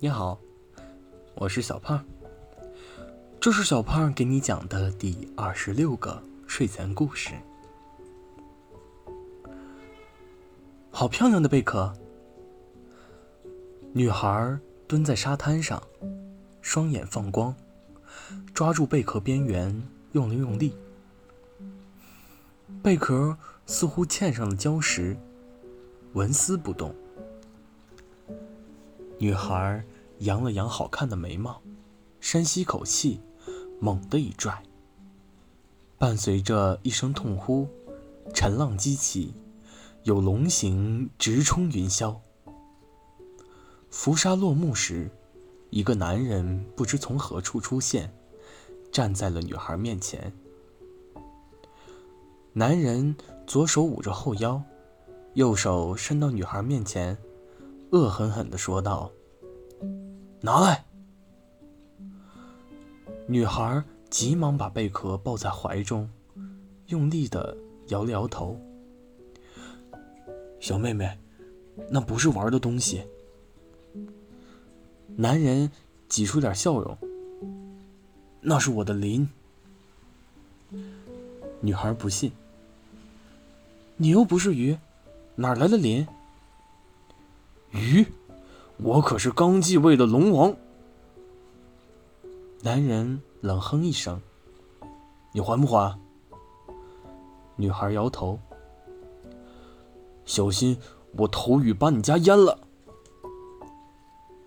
你好，我是小胖。这是小胖给你讲的第二十六个睡前故事。好漂亮的贝壳！女孩蹲在沙滩上，双眼放光，抓住贝壳边缘，用了用力。贝壳似乎嵌上了礁石，纹丝不动。女孩扬了扬好看的眉毛，深吸口气，猛地一拽。伴随着一声痛呼，沉浪激起，有龙形直冲云霄。浮沙落幕时，一个男人不知从何处出现，站在了女孩面前。男人左手捂着后腰，右手伸到女孩面前。恶狠狠地说道：“拿来！”女孩急忙把贝壳抱在怀中，用力地摇了摇头：“小妹妹，那不是玩的东西。”男人挤出点笑容：“那是我的鳞。”女孩不信：“你又不是鱼，哪来的鳞？”鱼，我可是刚继位的龙王。男人冷哼一声：“你还不还？”女孩摇头：“小心我头雨把你家淹了。”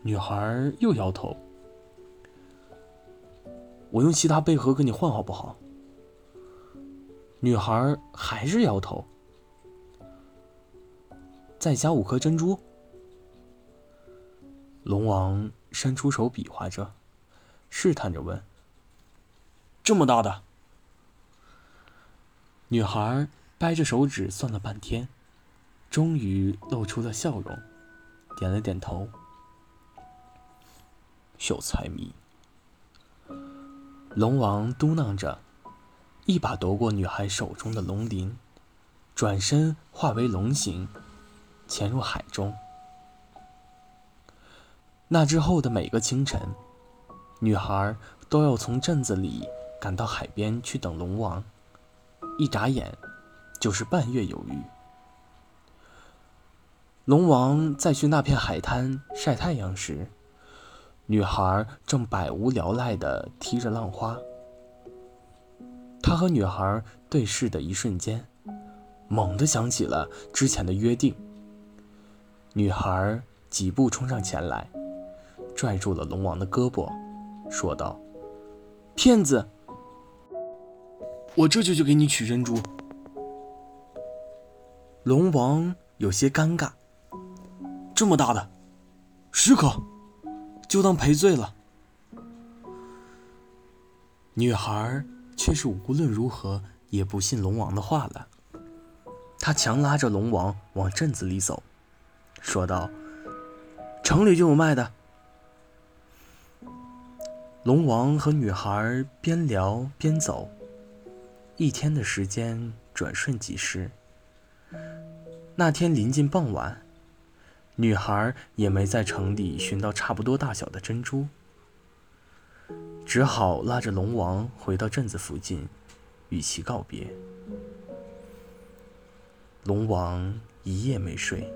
女孩又摇头：“我用其他贝壳跟你换好不好？”女孩还是摇头：“再加五颗珍珠。”龙王伸出手比划着，试探着问：“这么大的？”女孩掰着手指算了半天，终于露出了笑容，点了点头。小财迷。龙王嘟囔着，一把夺过女孩手中的龙鳞，转身化为龙形，潜入海中。那之后的每个清晨，女孩都要从镇子里赶到海边去等龙王。一眨眼，就是半月有余。龙王再去那片海滩晒太阳时，女孩正百无聊赖地踢着浪花。他和女孩对视的一瞬间，猛地想起了之前的约定。女孩几步冲上前来。拽住了龙王的胳膊，说道：“骗子！我这就去给你取珍珠。”龙王有些尴尬：“这么大的，十颗，就当赔罪了。”女孩却是无论如何也不信龙王的话了。她强拉着龙王往镇子里走，说道：“城里就有卖的。”龙王和女孩边聊边走，一天的时间转瞬即逝。那天临近傍晚，女孩也没在城里寻到差不多大小的珍珠，只好拉着龙王回到镇子附近，与其告别。龙王一夜没睡，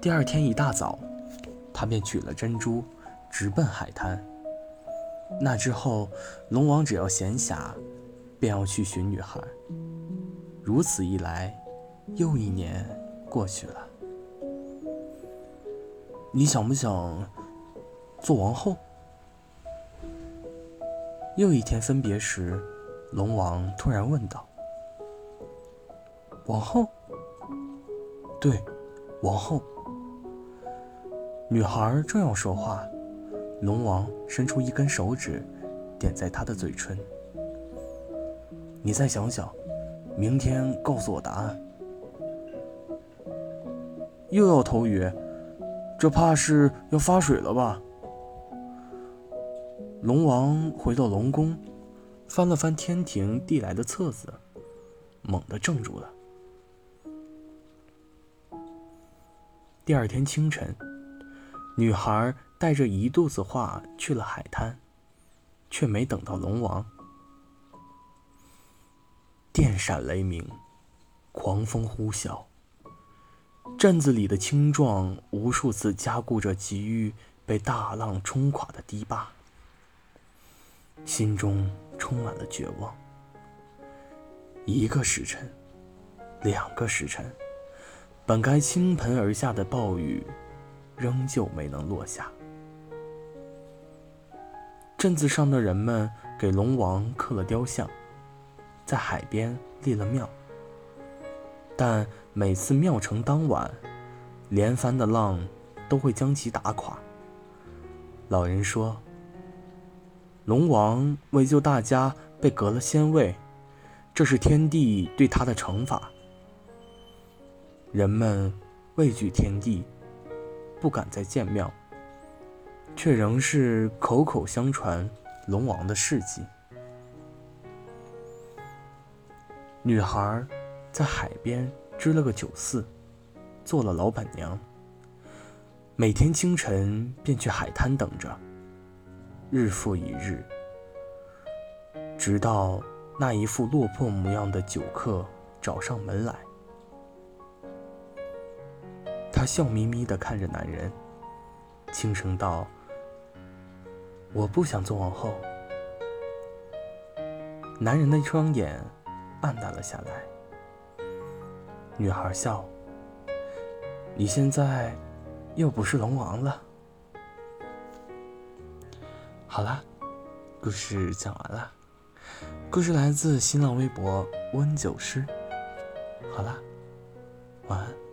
第二天一大早，他便取了珍珠，直奔海滩。那之后，龙王只要闲暇，便要去寻女孩。如此一来，又一年过去了。你想不想做王后？又一天分别时，龙王突然问道：“王后？”“对，王后。”女孩正要说话。龙王伸出一根手指，点在他的嘴唇。你再想想，明天告诉我答案。又要投雨，这怕是要发水了吧？龙王回到龙宫，翻了翻天庭递来的册子，猛地怔住了。第二天清晨。女孩带着一肚子话去了海滩，却没等到龙王。电闪雷鸣，狂风呼啸，镇子里的青壮无数次加固着急于被大浪冲垮的堤坝，心中充满了绝望。一个时辰，两个时辰，本该倾盆而下的暴雨，仍旧没能落下。镇子上的人们给龙王刻了雕像，在海边立了庙。但每次庙成当晚，连番的浪都会将其打垮。老人说：“龙王为救大家被革了仙位，这是天帝对他的惩罚。”人们畏惧天地，不敢再建庙。却仍是口口相传龙王的事迹。女孩在海边支了个酒肆，做了老板娘。每天清晨便去海滩等着，日复一日，直到那一副落魄模样的酒客找上门来。她笑眯眯地看着男人，轻声道。我不想做王后。男人的双眼暗淡了下来。女孩笑：“你现在又不是龙王了。”好啦，故事讲完了。故事来自新浪微博温酒师。好啦，晚安。